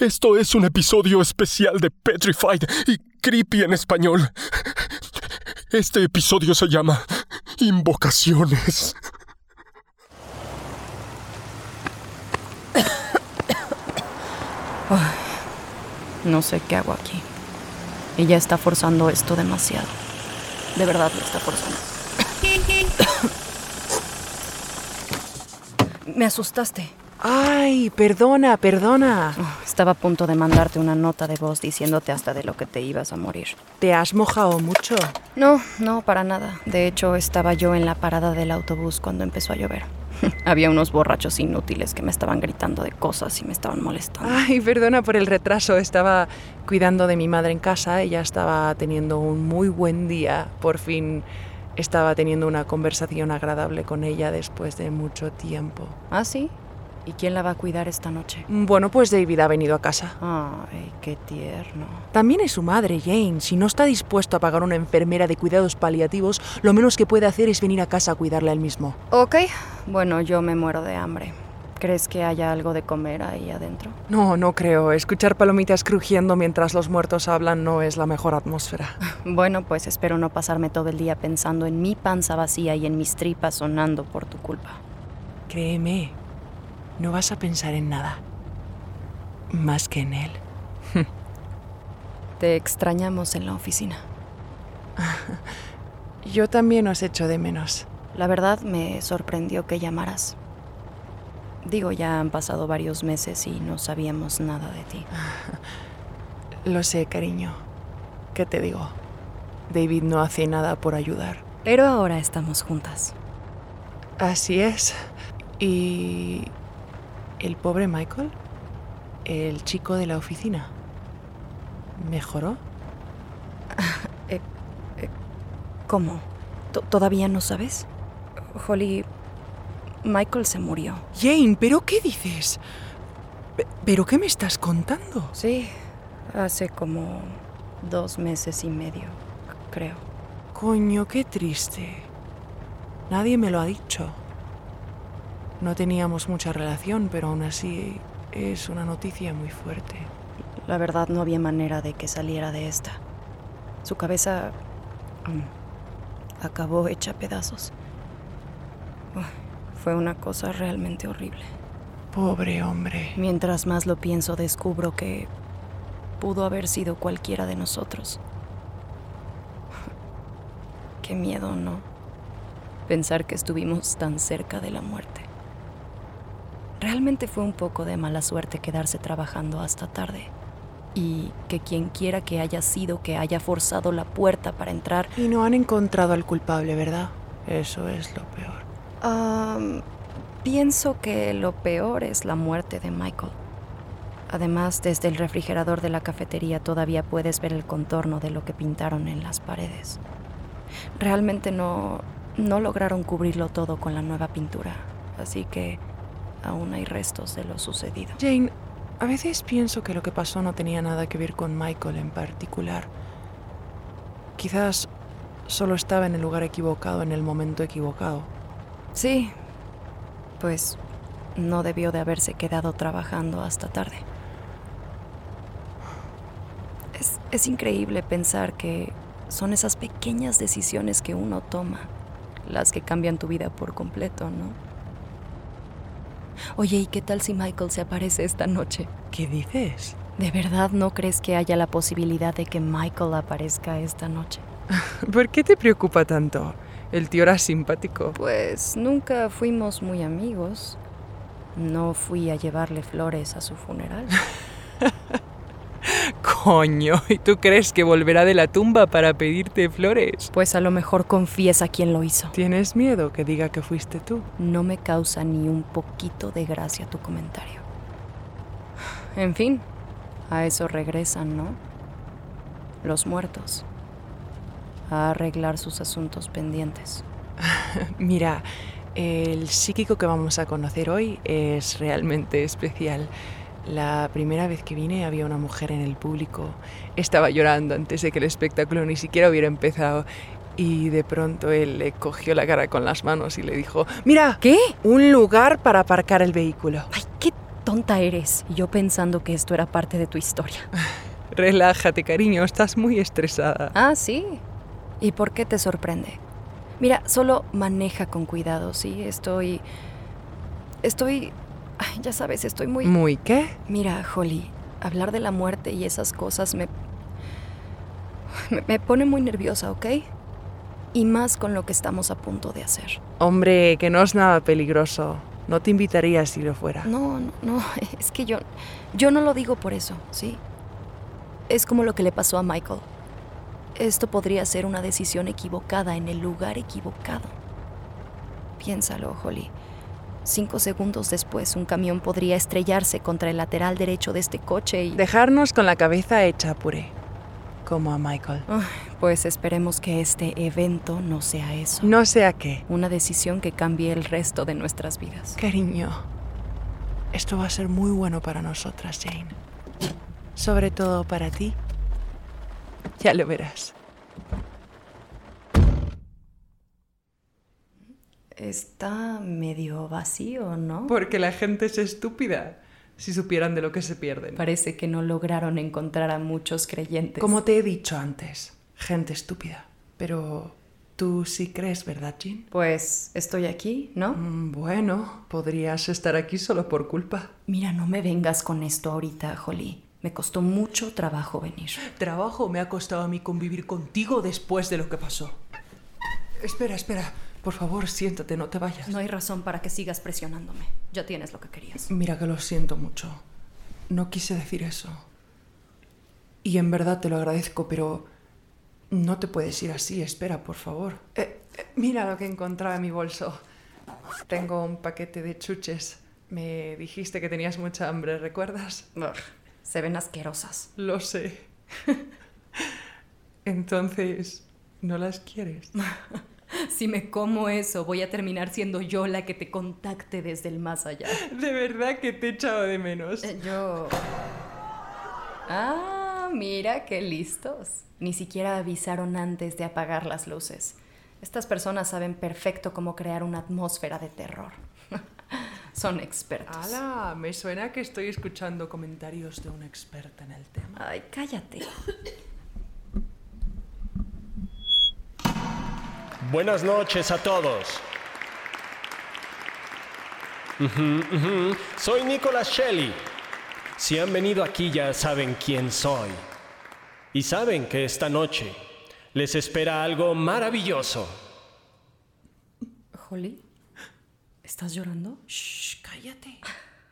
Esto es un episodio especial de Petrified y Creepy en español. Este episodio se llama Invocaciones. No sé qué hago aquí. Ella está forzando esto demasiado. De verdad lo está forzando. Me asustaste. Ay, perdona, perdona. Oh, estaba a punto de mandarte una nota de voz diciéndote hasta de lo que te ibas a morir. ¿Te has mojado mucho? No, no, para nada. De hecho, estaba yo en la parada del autobús cuando empezó a llover. Había unos borrachos inútiles que me estaban gritando de cosas y me estaban molestando. Ay, perdona por el retraso. Estaba cuidando de mi madre en casa. Ella estaba teniendo un muy buen día. Por fin estaba teniendo una conversación agradable con ella después de mucho tiempo. ¿Ah, sí? ¿Y quién la va a cuidar esta noche? Bueno, pues David ha venido a casa. Ay, qué tierno. También es su madre, Jane. Si no está dispuesto a pagar una enfermera de cuidados paliativos, lo menos que puede hacer es venir a casa a cuidarla él mismo. Ok, bueno, yo me muero de hambre. ¿Crees que haya algo de comer ahí adentro? No, no creo. Escuchar palomitas crujiendo mientras los muertos hablan no es la mejor atmósfera. Bueno, pues espero no pasarme todo el día pensando en mi panza vacía y en mis tripas sonando por tu culpa. Créeme, no vas a pensar en nada. Más que en él. Te extrañamos en la oficina. Yo también os echo de menos. La verdad me sorprendió que llamaras. Digo, ya han pasado varios meses y no sabíamos nada de ti. Lo sé, cariño. ¿Qué te digo? David no hace nada por ayudar. Pero ahora estamos juntas. Así es. Y... ¿El pobre Michael? ¿El chico de la oficina? ¿Mejoró? Eh, eh, ¿Cómo? ¿T- ¿Todavía no sabes? Holly, Michael se murió. Jane, ¿pero qué dices? Pe- ¿Pero qué me estás contando? Sí, hace como dos meses y medio, creo. Coño, qué triste. Nadie me lo ha dicho. No teníamos mucha relación, pero aún así es una noticia muy fuerte. La verdad no había manera de que saliera de esta. Su cabeza mm, acabó hecha pedazos. Fue una cosa realmente horrible. Pobre hombre. Mientras más lo pienso, descubro que pudo haber sido cualquiera de nosotros. Qué miedo, ¿no? Pensar que estuvimos tan cerca de la muerte. Realmente fue un poco de mala suerte quedarse trabajando hasta tarde. Y que quien quiera que haya sido que haya forzado la puerta para entrar Y no han encontrado al culpable, ¿verdad? Eso es lo peor. Am, pienso que lo peor es la muerte de Michael. Además, desde el refrigerador de la cafetería todavía puedes ver el contorno de lo que pintaron en las paredes. Realmente no, no lograron cubrirlo todo con la nueva pintura, así que aún hay restos de lo sucedido. Jane, a veces pienso que lo que pasó no tenía nada que ver con Michael en particular. Quizás solo estaba en el lugar equivocado en el momento equivocado. Sí, pues no debió de haberse quedado trabajando hasta tarde. Es, es increíble pensar que son esas pequeñas decisiones que uno toma las que cambian tu vida por completo, ¿no? Oye, ¿y qué tal si Michael se aparece esta noche? ¿Qué dices? ¿De verdad no crees que haya la posibilidad de que Michael aparezca esta noche? ¿Por qué te preocupa tanto? El tío era simpático. Pues nunca fuimos muy amigos. No fui a llevarle flores a su funeral. Coño, ¿y tú crees que volverá de la tumba para pedirte flores? Pues a lo mejor confiesa quién lo hizo. ¿Tienes miedo que diga que fuiste tú? No me causa ni un poquito de gracia tu comentario. En fin, a eso regresan, ¿no? Los muertos. A arreglar sus asuntos pendientes. Mira, el psíquico que vamos a conocer hoy es realmente especial. La primera vez que vine había una mujer en el público. Estaba llorando antes de que el espectáculo ni siquiera hubiera empezado. Y de pronto él le cogió la cara con las manos y le dijo, mira, ¿Qué? un lugar para aparcar el vehículo. Ay, qué tonta eres. Y yo pensando que esto era parte de tu historia. Relájate, cariño, estás muy estresada. Ah, sí. ¿Y por qué te sorprende? Mira, solo maneja con cuidado, ¿sí? Estoy... Estoy... Ay, ya sabes, estoy muy... ¿Muy qué? Mira, Holly, hablar de la muerte y esas cosas me... me... me pone muy nerviosa, ¿ok? Y más con lo que estamos a punto de hacer. Hombre, que no es nada peligroso. No te invitaría si lo fuera. No, no, no, es que yo... Yo no lo digo por eso, ¿sí? Es como lo que le pasó a Michael. Esto podría ser una decisión equivocada en el lugar equivocado. Piénsalo, Holly. Cinco segundos después, un camión podría estrellarse contra el lateral derecho de este coche y... Dejarnos con la cabeza hecha puré. Como a Michael. Ay, pues esperemos que este evento no sea eso. No sé a qué. Una decisión que cambie el resto de nuestras vidas. Cariño, esto va a ser muy bueno para nosotras, Jane. Sobre todo para ti. Ya lo verás. Está medio vacío, ¿no? Porque la gente es estúpida. Si supieran de lo que se pierden. Parece que no lograron encontrar a muchos creyentes. Como te he dicho antes, gente estúpida. Pero tú sí crees, ¿verdad, Jean? Pues estoy aquí, ¿no? Mm, Bueno, podrías estar aquí solo por culpa. Mira, no me vengas con esto ahorita, Holly. Me costó mucho trabajo venir. Trabajo me ha costado a mí convivir contigo después de lo que pasó. Espera, espera. Por favor, siéntate, no te vayas. No hay razón para que sigas presionándome. Ya tienes lo que querías. Mira que lo siento mucho. No quise decir eso. Y en verdad te lo agradezco, pero no te puedes ir así. Espera, por favor. Eh, eh, mira lo que he encontrado en mi bolso. Tengo un paquete de chuches. Me dijiste que tenías mucha hambre, ¿recuerdas? Ugh, se ven asquerosas. Lo sé. Entonces, ¿no las quieres? Si me como eso, voy a terminar siendo yo la que te contacte desde el más allá. De verdad que te he echado de menos. Eh, Yo... Ah, mira qué listos. Ni siquiera avisaron antes de apagar las luces. Estas personas saben perfecto cómo crear una atmósfera de terror. Son expertos. ¡Hala! Me suena que estoy escuchando comentarios de una experta en el tema. Ay, cállate. Buenas noches a todos. Soy Nicholas Shelley. Si han venido aquí ya saben quién soy. Y saben que esta noche les espera algo maravilloso. Holly, ¿estás llorando? Shh, cállate.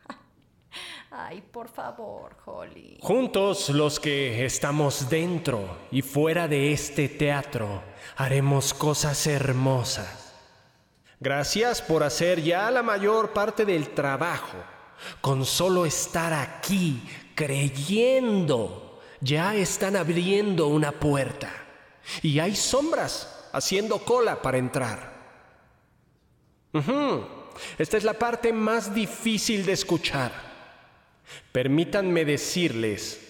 Ay, por favor, Holly. Juntos los que estamos dentro y fuera de este teatro haremos cosas hermosas. Gracias por hacer ya la mayor parte del trabajo. Con solo estar aquí creyendo, ya están abriendo una puerta. Y hay sombras haciendo cola para entrar. Ujú. Esta es la parte más difícil de escuchar. Permítanme decirles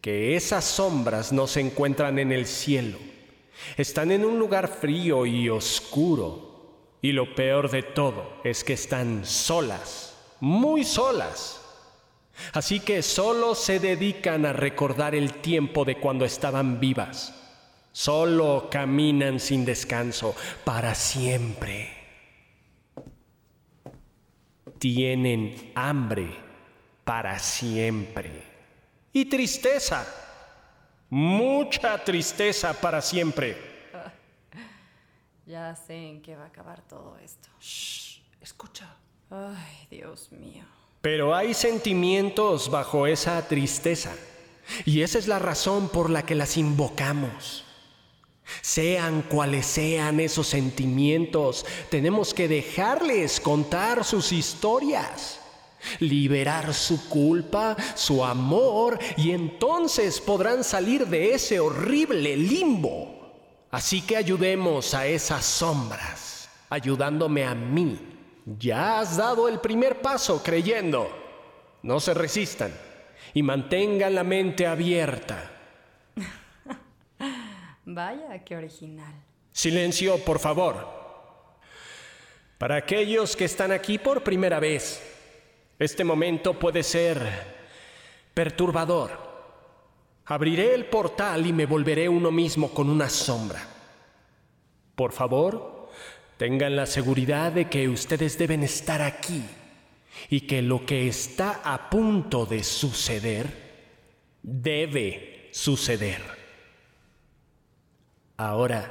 que esas sombras no se encuentran en el cielo. Están en un lugar frío y oscuro. Y lo peor de todo es que están solas, muy solas. Así que solo se dedican a recordar el tiempo de cuando estaban vivas. Solo caminan sin descanso para siempre. Tienen hambre para siempre. Y tristeza. Mucha tristeza para siempre. Ya sé en qué va a acabar todo esto. Shh, escucha. Ay, Dios mío. Pero hay sentimientos bajo esa tristeza. Y esa es la razón por la que las invocamos. Sean cuales sean esos sentimientos, tenemos que dejarles contar sus historias, liberar su culpa, su amor, y entonces podrán salir de ese horrible limbo. Así que ayudemos a esas sombras, ayudándome a mí. Ya has dado el primer paso creyendo. No se resistan y mantengan la mente abierta. Vaya, qué original. Silencio, por favor. Para aquellos que están aquí por primera vez, este momento puede ser perturbador. Abriré el portal y me volveré uno mismo con una sombra. Por favor, tengan la seguridad de que ustedes deben estar aquí y que lo que está a punto de suceder debe suceder. Ahora,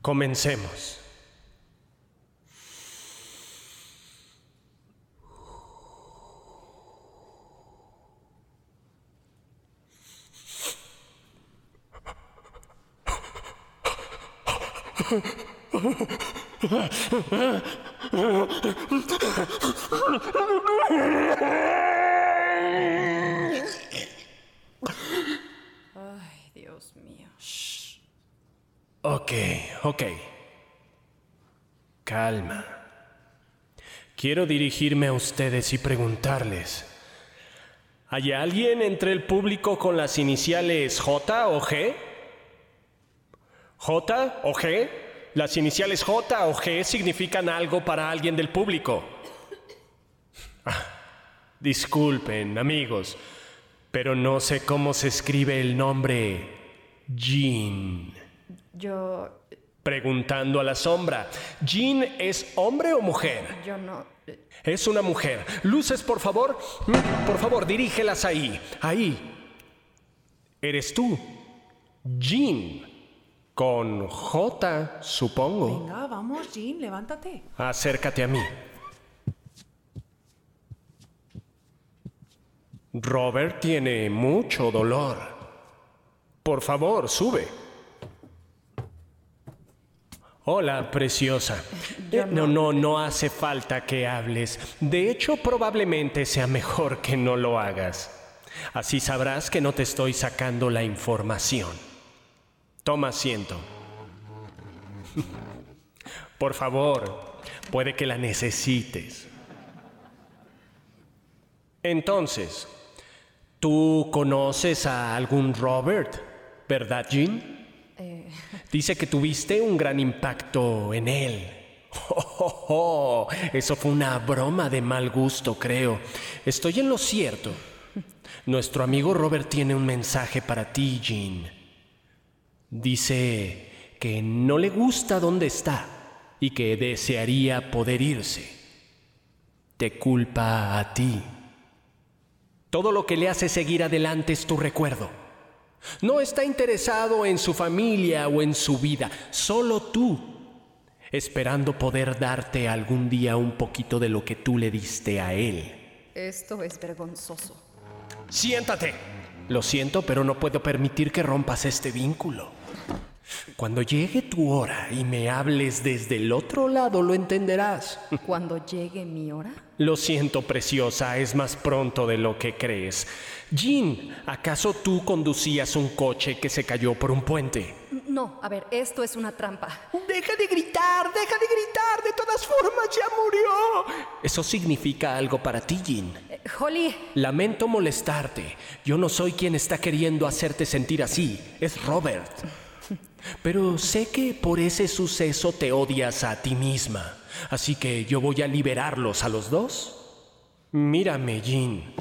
comencemos. Dios mío. Ok, ok. Calma. Quiero dirigirme a ustedes y preguntarles. ¿Hay alguien entre el público con las iniciales J o G? ¿J o G? Las iniciales J o G significan algo para alguien del público. Ah, disculpen, amigos, pero no sé cómo se escribe el nombre Jean. Yo. Preguntando a la sombra, ¿Jean es hombre o mujer? Yo no. Es una mujer. Luces, por favor. Mm, Por favor, dirígelas ahí. Ahí. Eres tú. Jean. Con J, supongo. Venga, vamos, Jean, levántate. Acércate a mí. Robert tiene mucho dolor. Por favor, sube. Hola, preciosa. Eh, No, no, no hace falta que hables. De hecho, probablemente sea mejor que no lo hagas. Así sabrás que no te estoy sacando la información. Toma asiento. Por favor, puede que la necesites. Entonces, ¿tú conoces a algún Robert, verdad, Jean? Dice que tuviste un gran impacto en él. Oh, oh, oh, Eso fue una broma de mal gusto, creo. Estoy en lo cierto. Nuestro amigo Robert tiene un mensaje para ti, Jean. Dice que no le gusta dónde está y que desearía poder irse. Te culpa a ti. Todo lo que le hace seguir adelante es tu recuerdo. No está interesado en su familia o en su vida, solo tú, esperando poder darte algún día un poquito de lo que tú le diste a él. Esto es vergonzoso. Siéntate. Lo siento, pero no puedo permitir que rompas este vínculo. Cuando llegue tu hora y me hables desde el otro lado, lo entenderás. Cuando llegue mi hora. Lo siento, preciosa, es más pronto de lo que crees. Jean, ¿acaso tú conducías un coche que se cayó por un puente? No, a ver, esto es una trampa. Deja de gritar, deja de gritar, de todas formas ya murió. Eso significa algo para ti, Jean. Eh, Holly, Lamento molestarte. Yo no soy quien está queriendo hacerte sentir así. Es Robert. Pero sé que por ese suceso te odias a ti misma. Así que yo voy a liberarlos a los dos. Mírame, Jean.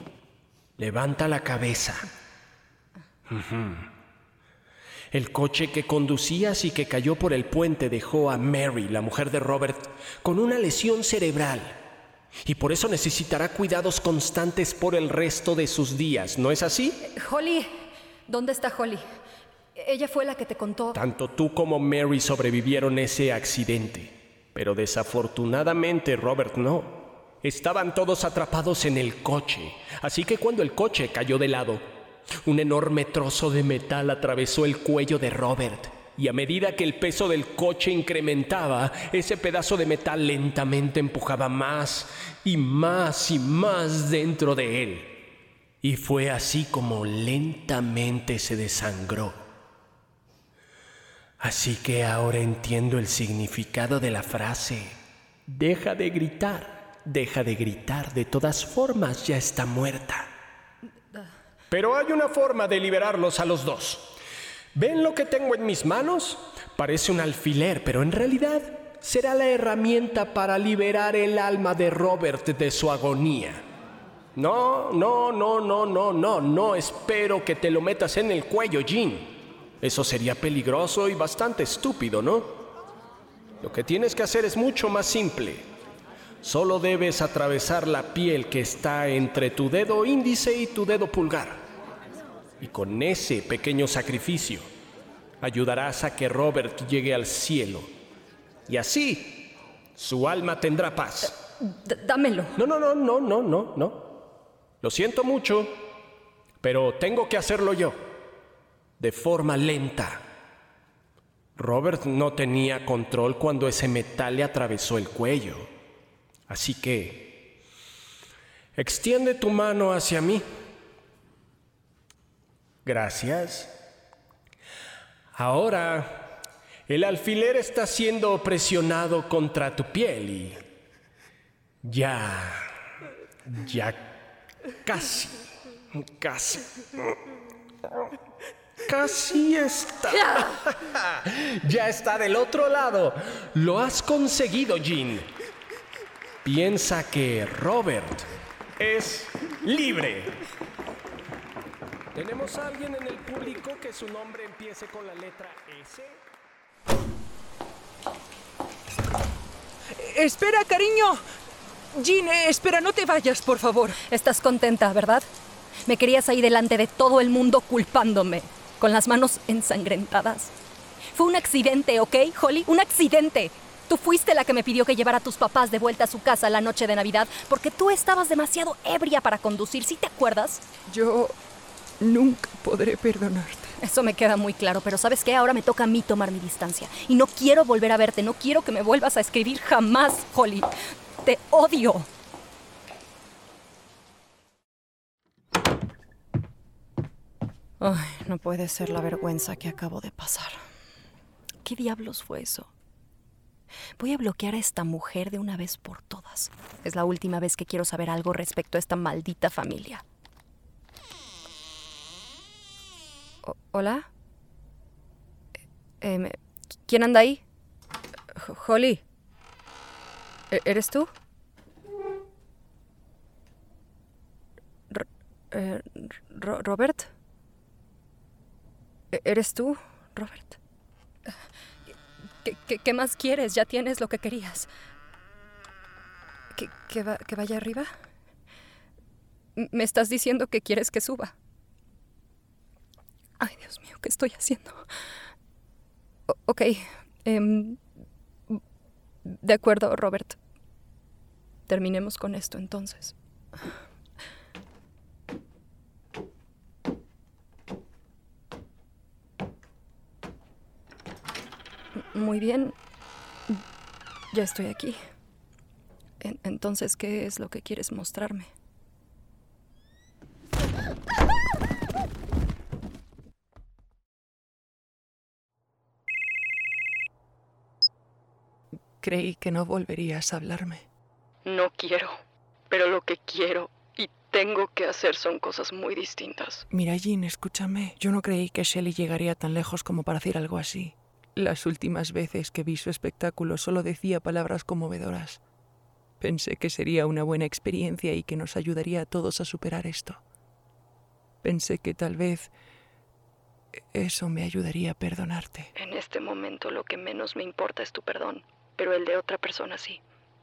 Levanta la cabeza. El coche que conducías y que cayó por el puente dejó a Mary, la mujer de Robert, con una lesión cerebral. Y por eso necesitará cuidados constantes por el resto de sus días, ¿no es así? Holly, ¿dónde está Holly? Ella fue la que te contó. Tanto tú como Mary sobrevivieron ese accidente, pero desafortunadamente Robert no. Estaban todos atrapados en el coche, así que cuando el coche cayó de lado, un enorme trozo de metal atravesó el cuello de Robert y a medida que el peso del coche incrementaba, ese pedazo de metal lentamente empujaba más y más y más dentro de él. Y fue así como lentamente se desangró. Así que ahora entiendo el significado de la frase. Deja de gritar, deja de gritar, de todas formas ya está muerta. Pero hay una forma de liberarlos a los dos. ¿Ven lo que tengo en mis manos? Parece un alfiler, pero en realidad será la herramienta para liberar el alma de Robert de su agonía. No, no, no, no, no, no, no espero que te lo metas en el cuello, Jean. Eso sería peligroso y bastante estúpido, ¿no? Lo que tienes que hacer es mucho más simple. Solo debes atravesar la piel que está entre tu dedo índice y tu dedo pulgar. Y con ese pequeño sacrificio ayudarás a que Robert llegue al cielo. Y así su alma tendrá paz. dámelo. No, no, no, no, no, no, no. Lo siento mucho, pero tengo que hacerlo yo. De forma lenta. Robert no tenía control cuando ese metal le atravesó el cuello. Así que... Extiende tu mano hacia mí. Gracias. Ahora, el alfiler está siendo presionado contra tu piel y ya, ya casi, casi, casi está. ya está del otro lado. Lo has conseguido, Jean. Piensa que Robert es libre. ¿Tenemos a alguien en el público que su nombre empiece con la letra S? Espera, cariño. Jean, eh, espera, no te vayas, por favor. Estás contenta, ¿verdad? Me querías ahí delante de todo el mundo culpándome, con las manos ensangrentadas. Fue un accidente, ¿ok, Holly? Un accidente. Tú fuiste la que me pidió que llevara a tus papás de vuelta a su casa la noche de Navidad porque tú estabas demasiado ebria para conducir, ¿sí te acuerdas? Yo Nunca podré perdonarte. Eso me queda muy claro, pero ¿sabes qué? Ahora me toca a mí tomar mi distancia. Y no quiero volver a verte, no quiero que me vuelvas a escribir jamás, Holly. Te odio. Ay, no puede ser la vergüenza que acabo de pasar. ¿Qué diablos fue eso? Voy a bloquear a esta mujer de una vez por todas. Es la última vez que quiero saber algo respecto a esta maldita familia. ¿Hola? Em, ¿Quién anda ahí? Holly. ¿E-, ¿Eres tú? Eh, ¿Robert? ¿E-, ¿Eres tú, Robert? ¿Qué, más quieres? Ya tienes lo que querías. ¿Que, ¿Que vaya arriba? Me estás diciendo que quieres que suba. Ay, Dios mío, ¿qué estoy haciendo? ok. Em, de acuerdo, Robert. Terminemos con esto entonces. Muy bien. Ya estoy aquí. entonces, ¿qué es lo que quieres mostrarme? Creí que no volverías a hablarme. No quiero, pero lo que quiero y tengo que hacer son cosas muy distintas. Mira, Jean, escúchame. Yo no creí que Shelly llegaría tan lejos como para decir algo así. Las últimas veces que vi su espectáculo solo decía palabras conmovedoras. Pensé que sería una buena experiencia y que nos ayudaría a todos a superar esto. Pensé que tal vez eso me ayudaría a perdonarte. En este momento lo que menos me importa es tu perdón pero el de otra persona sí.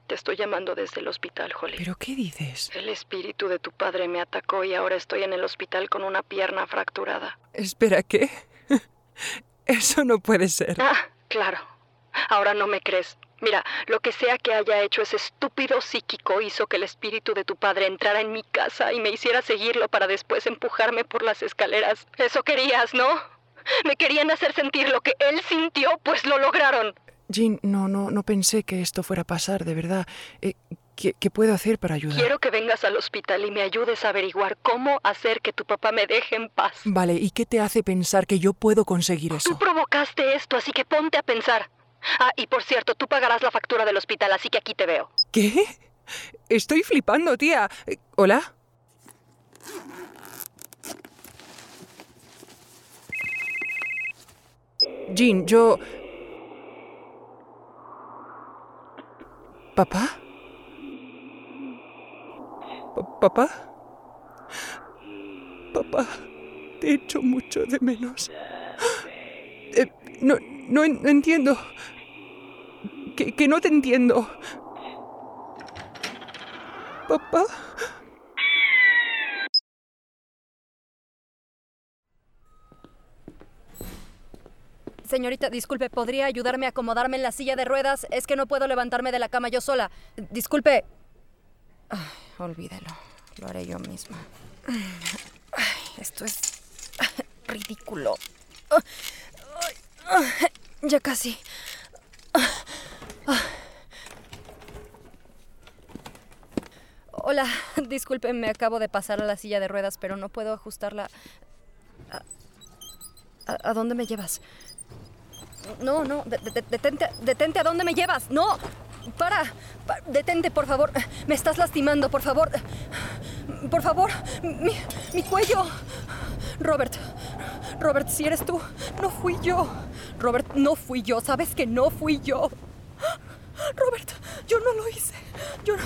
Te estoy llamando desde el hospital, Holly. ¿Pero qué dices? El espíritu de tu padre me atacó y ahora estoy en el hospital con una pierna fracturada. Espera, ¿qué? Eso no puede ser. Ah, claro. Ahora no me crees, Mira, lo que sea que haya hecho ese estúpido psíquico hizo que el espíritu de tu padre entrara en mi casa y me hiciera seguirlo para después empujarme por las escaleras. Eso querías, ¿no? Me querían hacer sentir lo que él sintió, pues lo lograron. Jean, no, no, no pensé que esto fuera a pasar, de verdad. Eh, ¿qué, ¿Qué puedo hacer para ayudar? Quiero que vengas al hospital y me ayudes a averiguar cómo hacer que tu papá me deje en paz. Vale, ¿y qué te hace pensar que yo puedo conseguir Tú eso? provocaste esto, así que ponte a pensar. Ah, y por cierto, tú pagarás la factura del hospital, así que aquí te veo. ¿Qué? Estoy flipando, tía. ¿Hola? Jean, yo... ¿Papá? Pa- ¿Papá? Papá, te echo mucho de menos. Eh, no, no, en- no entiendo. Que, que no te entiendo. Papá. Señorita, disculpe, ¿podría ayudarme a acomodarme en la silla de ruedas? Es que no puedo levantarme de la cama yo sola. Disculpe. Ay, olvídelo. Lo haré yo misma. Esto es ridículo. Ya casi. Hola, disculpe, me acabo de pasar a la silla de ruedas, pero no puedo ajustarla. ¿A, dónde me llevas? No, no, de- de- detente, detente, ¿a dónde me llevas? No, para, pa- detente, por favor. Me estás lastimando, por favor. Por favor, mi, mi cuello. Robert, Robert, si eres tú, no fui yo. Robert, no fui yo, sabes que no fui yo. Robert, yo no lo hice. Yo no...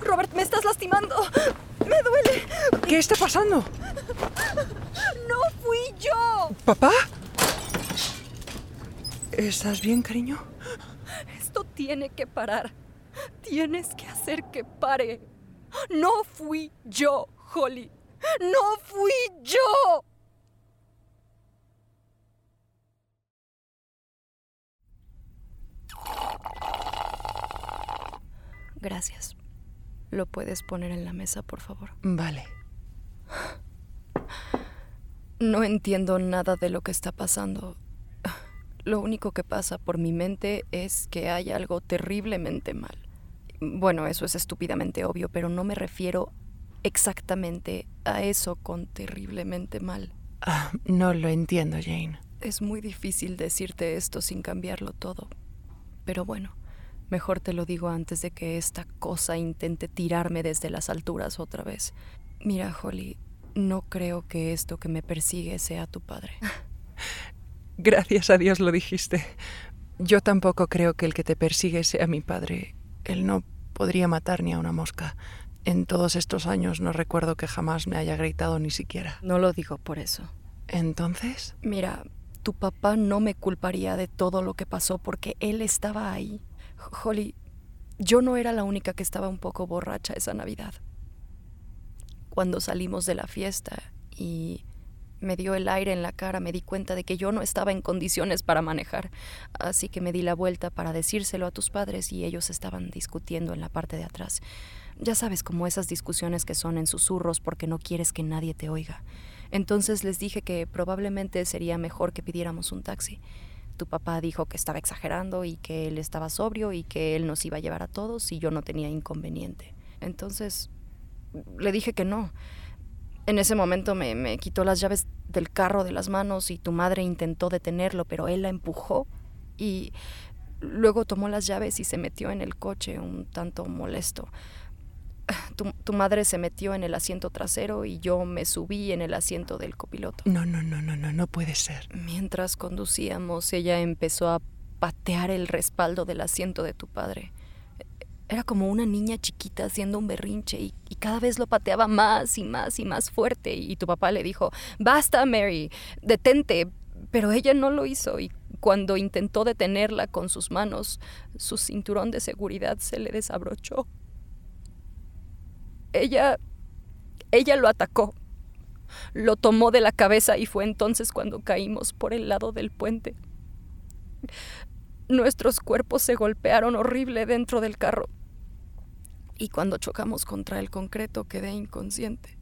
Robert, me estás lastimando. Me duele. ¿Qué está pasando? No fui yo. ¿Papá? ¿Estás bien, cariño? Tiene que parar. Tienes que hacer que pare. No fui yo, Holly. No fui yo. Gracias. ¿Lo puedes poner en la mesa, por favor? Vale. No entiendo nada de lo que está pasando. Lo único que pasa por mi mente es que hay algo terriblemente mal. Bueno, eso es estúpidamente obvio, pero no me refiero exactamente a eso con terriblemente mal. Ah, no lo entiendo, Jane. Es muy difícil decirte esto sin cambiarlo todo. Pero bueno, mejor te lo digo antes de que esta cosa intente tirarme desde las alturas otra vez. Mira, Holly, no creo que esto que me persigue sea tu padre. Gracias a Dios lo dijiste. Yo tampoco creo que el que te persigue sea mi padre. Él no podría matar ni a una mosca. En todos estos años no recuerdo que jamás me haya gritado ni siquiera. No lo digo por eso. Entonces, Mira, tu papá no me culparía de todo lo que pasó porque él estaba ahí. Holly, yo no era la única que estaba un poco borracha esa Navidad. Cuando salimos de la fiesta y me dio el aire en la cara, me di cuenta de que yo no estaba en condiciones para manejar. Así que me di la vuelta para decírselo a tus padres y ellos estaban discutiendo en la parte de atrás. Ya sabes, como esas discusiones que son en susurros porque no quieres que nadie te oiga. Entonces les dije que probablemente sería mejor que pidiéramos un taxi. Tu papá dijo que estaba exagerando y que él estaba sobrio y que él nos iba a llevar a todos y yo no tenía inconveniente. Entonces le dije que no. En ese momento me, me quitó las llaves del carro de las manos y tu madre intentó detenerlo, pero él la empujó y luego tomó las llaves y se metió en el coche un tanto molesto. Tu, tu madre se metió en el asiento trasero y yo me subí en el asiento del copiloto. no, no, no, no, no, no puede ser. Mientras conducíamos, ella empezó a patear el respaldo del asiento de tu padre. Era como una niña chiquita haciendo un berrinche y, cada vez lo pateaba más y más y más fuerte. Y tu papá le dijo, basta, Mary, detente. Pero ella no lo hizo y cuando intentó detenerla con sus manos, su cinturón de seguridad se le desabrochó. Ella... ella lo atacó. Lo tomó de la cabeza y fue entonces cuando caímos por el lado del puente. Nuestros cuerpos se golpearon horrible dentro del carro. Y cuando chocamos contra el concreto quedé inconsciente.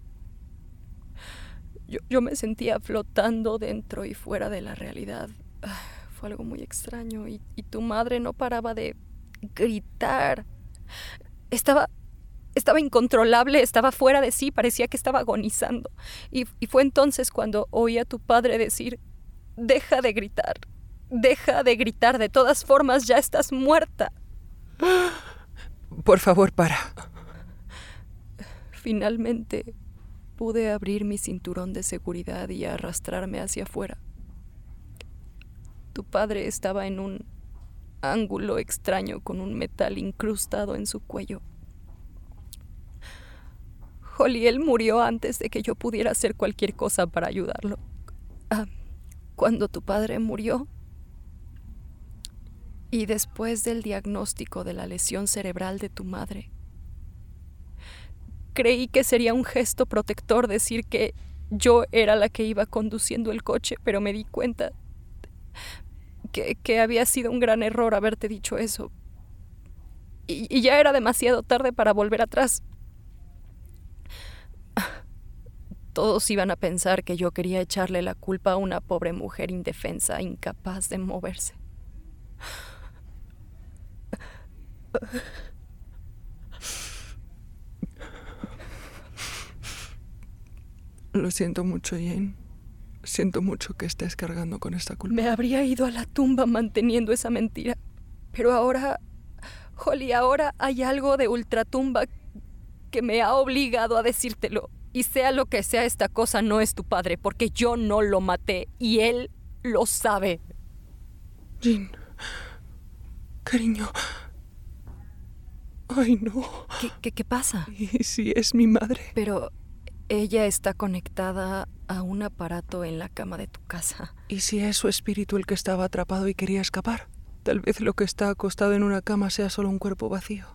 Yo, me sentía flotando dentro y fuera de la realidad. Ah, fue algo muy extraño y, tu madre no paraba de gritar. Estaba estaba incontrolable, estaba fuera de sí, parecía que estaba agonizando. Y, y, fue entonces cuando oí a tu padre decir, deja de gritar, deja de gritar, de todas formas ya estás muerta. Por favor, para. Finalmente pude abrir mi cinturón de seguridad y arrastrarme hacia afuera. Tu padre estaba en un ángulo extraño con un metal incrustado en su cuello. Joliel murió antes de que yo pudiera hacer cualquier cosa para ayudarlo. Ah, cuando tu padre murió, y después del diagnóstico de la lesión cerebral de tu madre, creí que sería un gesto protector decir que yo era la que iba conduciendo el coche, pero me di cuenta que, había sido un gran error haberte dicho eso. Y, y ya era demasiado tarde para volver atrás. Todos iban a pensar que yo quería echarle la culpa a una pobre mujer indefensa, incapaz de moverse. Lo siento mucho, Jane. Siento mucho que estés cargando con esta culpa. Me habría ido a la tumba manteniendo esa mentira. Pero ahora, Holly, ahora hay algo de ultratumba que me ha obligado a decírtelo. Y sea lo que sea esta cosa, no es tu padre, porque yo no lo maté y él lo sabe. Jean. Cariño, Ay, no. ¿Qué, qué, pasa? ¿Y si es mi madre? Pero ella está conectada a un aparato en la cama de tu casa. ¿Y si es su espíritu el que estaba atrapado y quería escapar? Tal vez lo que está acostado en una cama sea solo un cuerpo vacío.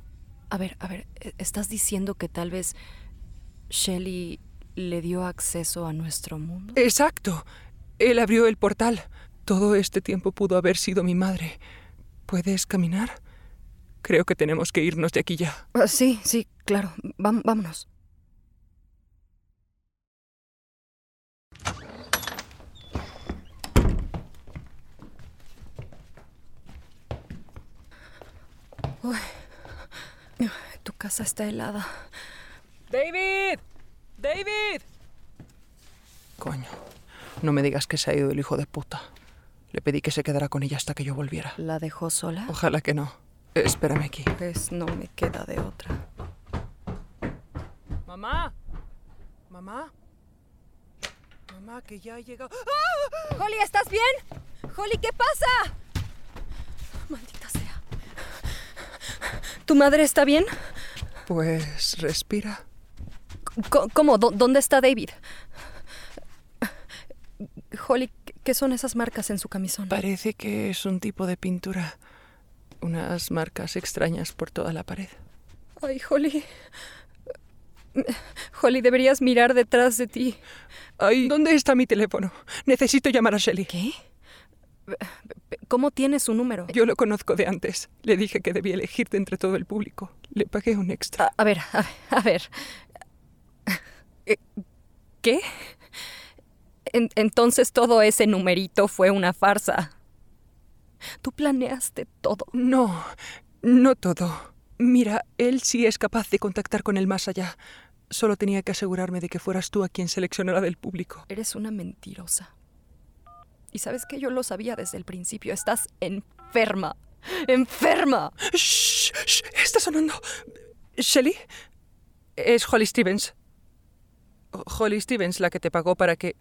A ver, a ver, e, ¿estás diciendo que tal vez Shelley le dio acceso a nuestro mundo? Exacto. Él abrió el portal. Todo este tiempo pudo haber sido mi madre. ¿Puedes caminar? Creo que tenemos que irnos de aquí ya. Ah, sí, sí, claro. vámonos. Uy, tu casa está helada. ¡David! ¡David! Coño, no me digas que se ha ido el hijo de puta. Le pedí que se quedara con ella hasta que yo volviera. ¿La dejó sola? Ojalá que no. Espérame aquí. Pues no me queda de otra. Mamá. Mamá. Mamá, que ya ha llegado. ¡Ah! Holly, ¿estás bien? Holly, ¿qué pasa? Maldita sea. ¿Tu madre está bien? Pues respira. ¿Cómo? ¿Dónde está David? Holly, ¿qué son esas marcas en su camisón? Parece que es un tipo de pintura unas marcas extrañas por toda la pared. Ay, Holly. Holly, deberías mirar detrás de ti. Ay, ¿dónde está mi teléfono? Necesito llamar a Shelly. ¿Qué? ¿Cómo tienes su número? Yo lo conozco de antes. Le dije que debía elegirte entre todo el público. Le pagué un extra. A, ver, a, ver. Eh, ¿Qué? entonces todo ese numerito fue una farsa. Tú planeaste todo. No, no todo. Mira, él sí es capaz de contactar con el más allá. Solo tenía que asegurarme de que fueras tú a quien seleccionara del público. Eres una mentirosa. Y sabes que yo lo sabía desde el principio. Estás enferma. ¡Enferma! ¡Shh! shh está sonando. ¿Shelly? Es Holly Stevens. Holly Stevens la que te pagó para que...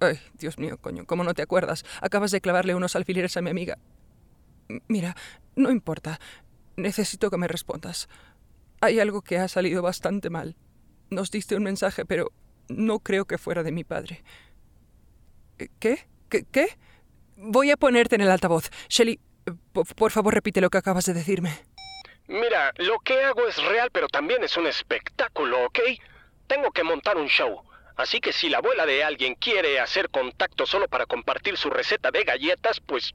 Ay, Dios mío, coño, ¿cómo no te acuerdas? Acabas de clavarle unos alfileres a mi amiga. Mira, no importa. Necesito que me respondas. Hay algo que ha salido bastante mal. Nos diste un mensaje, pero no creo que fuera de mi padre. ¿Qué? ¿Qué? ¿Qué? Voy a ponerte en el altavoz. Shelly, por favor repite lo que acabas de decirme. Mira, lo que hago es real, pero también es un espectáculo, ¿ok? Tengo que montar un show. Así que si la abuela de alguien quiere hacer contacto solo para compartir su receta de galletas, pues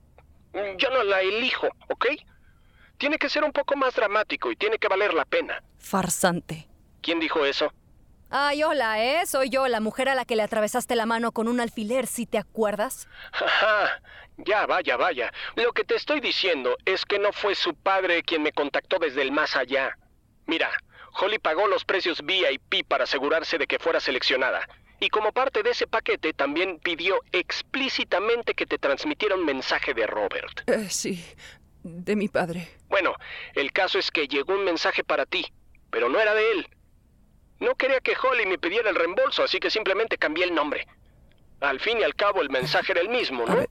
Yo no la elijo, ¿ok? Tiene que ser un poco más dramático y tiene que valer la pena. Farsante. ¿Quién dijo eso? Ay, hola, ¿eh? Soy yo, la mujer a la que le atravesaste la mano con un alfiler, ¿sí te acuerdas? Ajá. Ya, vaya, vaya. Lo que te estoy diciendo es que no fue su padre quien me contactó desde el más allá. Mira, Holly pagó los precios VIP para asegurarse de que fuera seleccionada. Y como parte de ese paquete también pidió explícitamente que te transmitiera un mensaje de Robert. Eh, sí, de mi padre. Bueno, el caso es que llegó un mensaje para ti, pero no era de él. No quería que Holly me pidiera el reembolso, así que simplemente cambié el nombre. Al fin y al cabo el mensaje era el mismo, A ¿no? ver,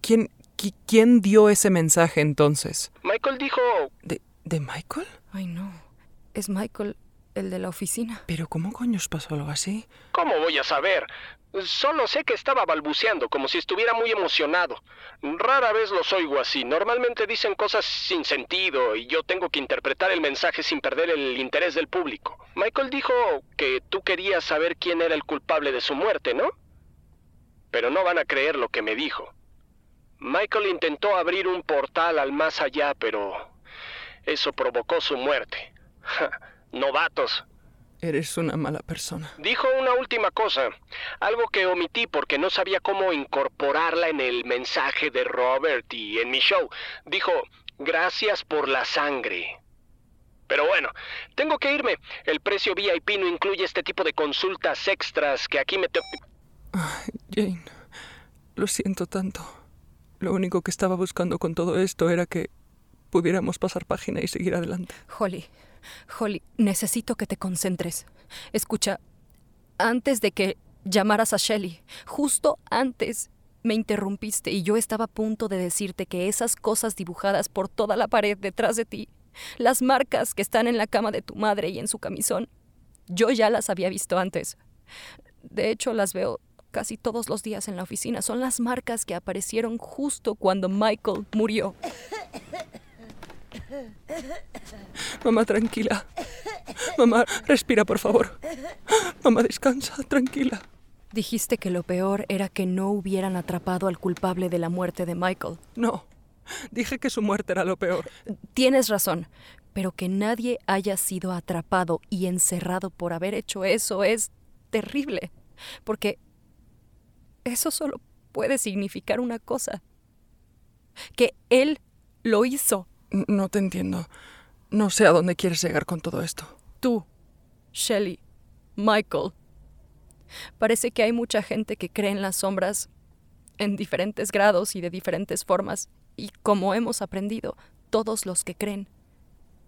¿quién, qui- ¿Quién dio ese mensaje entonces? Michael dijo... ¿De, ¿De Michael? Ay, no. Es Michael, el de la oficina. ¿Pero cómo coños pasó algo así? ¿Cómo voy a saber? Solo sé que estaba balbuceando, como si estuviera muy emocionado. Rara vez los oigo así. Normalmente dicen cosas sin sentido y yo tengo que interpretar el mensaje sin perder el interés del público. Michael dijo que tú querías saber quién era el culpable de su muerte, ¿no? Pero no van a creer lo que me dijo. Michael intentó abrir un portal al más allá, pero eso provocó su muerte. Ja, Novatos. Eres una mala persona. Dijo una última cosa, algo que omití porque no sabía cómo incorporarla en el mensaje de Robert y en mi show. Dijo, gracias por la sangre. Pero bueno, tengo que irme. El precio VIP no incluye este tipo de consultas extras que aquí me... te- Jane, lo siento tanto. Lo único que estaba buscando con todo esto era que pudiéramos pasar página y seguir adelante. Holly, Holly, necesito que te concentres. Escucha, antes de que llamaras a Shelly, justo antes me interrumpiste y yo estaba a punto de decirte que esas cosas dibujadas por toda la pared detrás de ti, las marcas que están en la cama de tu madre y en su camisón, yo ya las había visto antes. De hecho, las veo casi todos los días en la oficina. Son las marcas que aparecieron justo cuando Michael murió. Mamá, tranquila. Mamá, respira, por favor. Mamá, descansa, tranquila. Dijiste que lo peor era que no hubieran atrapado al culpable de la muerte de Michael. No, dije que su muerte era lo peor. Tienes razón, pero que nadie haya sido atrapado y encerrado por haber hecho eso es terrible, porque eso solo puede significar una cosa, que él lo hizo. No te entiendo. No sé a dónde quieres llegar con todo esto. Tú, Shelley, Michael. Parece que hay mucha gente que cree en las sombras en diferentes grados y de diferentes formas, y como hemos aprendido, todos los que creen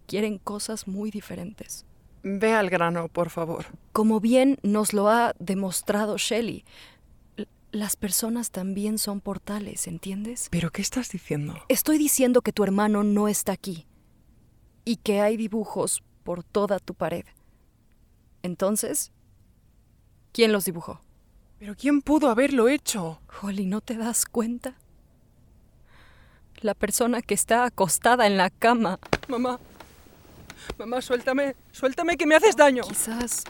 quieren cosas muy diferentes. Ve al grano, por favor. Como bien nos lo ha demostrado Shelley, las personas también son portales, ¿entiendes? ¿Pero qué estás diciendo? Estoy diciendo que tu hermano no está aquí y que hay dibujos por toda tu pared. Entonces, ¿quién los dibujó? ¿Pero quién pudo haberlo hecho? Holly, ¿no te das cuenta? La persona que está acostada en la cama. Mamá. Mamá, suéltame. Suéltame que me haces daño. Quizás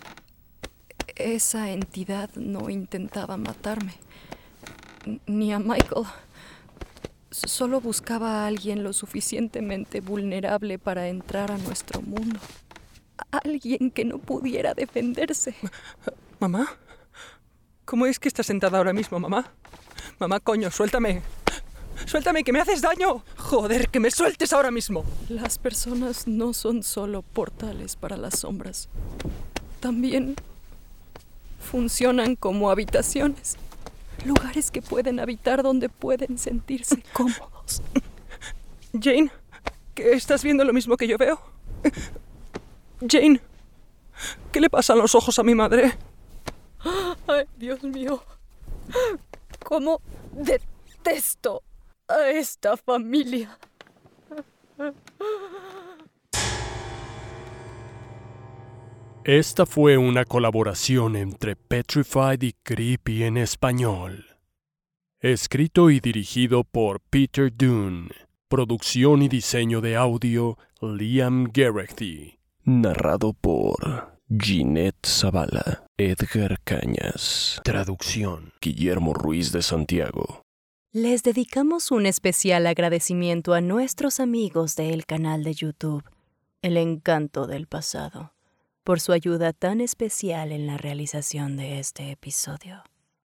esa entidad no intentaba matarme, ni a Michael. Solo buscaba a alguien lo suficientemente vulnerable para entrar a nuestro mundo. Alguien que no pudiera defenderse. ¿Mamá? ¿Cómo es que estás sentada ahora mismo, mamá? Mamá, coño, suéltame. Suéltame, que me haces daño. Joder, que me sueltes ahora mismo. Las personas no son solo portales para las sombras. También funcionan como habitaciones. Lugares que pueden habitar donde pueden sentirse cómodos. Jane, ¿que estás viendo lo mismo que yo veo? Jane, ¿qué le pasa a los ojos a mi madre? Ay, Dios mío. ¿Cómo detesto a esta familia? Esta fue una colaboración entre Petrified y Creepy en español. Escrito y dirigido por Peter Dune. Producción y diseño de audio Liam Gerechty. Narrado por Ginette Zavala, Edgar Cañas. Traducción Guillermo Ruiz de Santiago. Les dedicamos un especial agradecimiento a nuestros amigos del canal de YouTube, El Encanto del Pasado, por su ayuda tan especial en la realización de este episodio.